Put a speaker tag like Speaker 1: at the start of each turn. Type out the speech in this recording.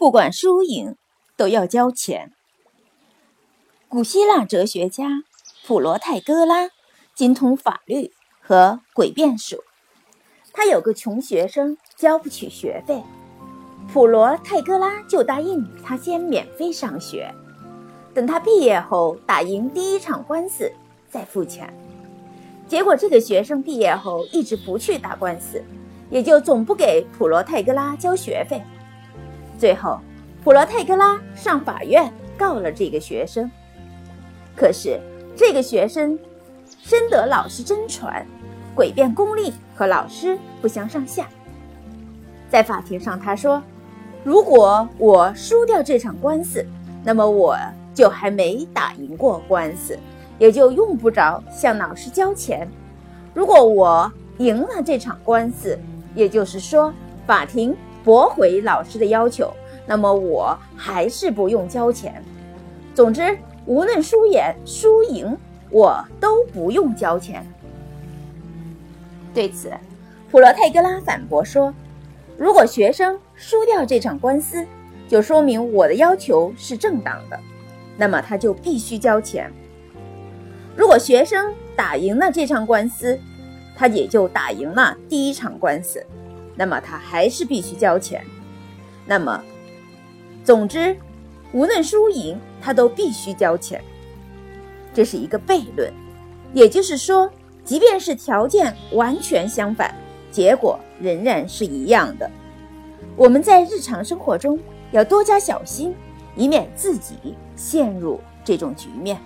Speaker 1: 不管输赢都要交钱。古希腊哲学家普罗泰戈拉精通法律和诡辩术，他有个穷学生交不起学费，普罗泰戈拉就答应他先免费上学，等他毕业后打赢第一场官司再付钱。结果这个学生毕业后一直不去打官司，也就总不给普罗泰戈拉交学费。最后，普罗泰戈拉上法院告了这个学生。可是，这个学生深得老师真传，诡辩功力和老师不相上下。在法庭上，他说：“如果我输掉这场官司，那么我就还没打赢过官司，也就用不着向老师交钱。如果我赢了这场官司，也就是说法庭驳回老师的要求，那么我还是不用交钱。总之。”无论输赢，输赢我都不用交钱。对此，普罗泰戈拉反驳说：“如果学生输掉这场官司，就说明我的要求是正当的，那么他就必须交钱；如果学生打赢了这场官司，他也就打赢了第一场官司，那么他还是必须交钱。那么，总之。”无论输赢，他都必须交钱。这是一个悖论，也就是说，即便是条件完全相反，结果仍然是一样的。我们在日常生活中要多加小心，以免自己陷入这种局面。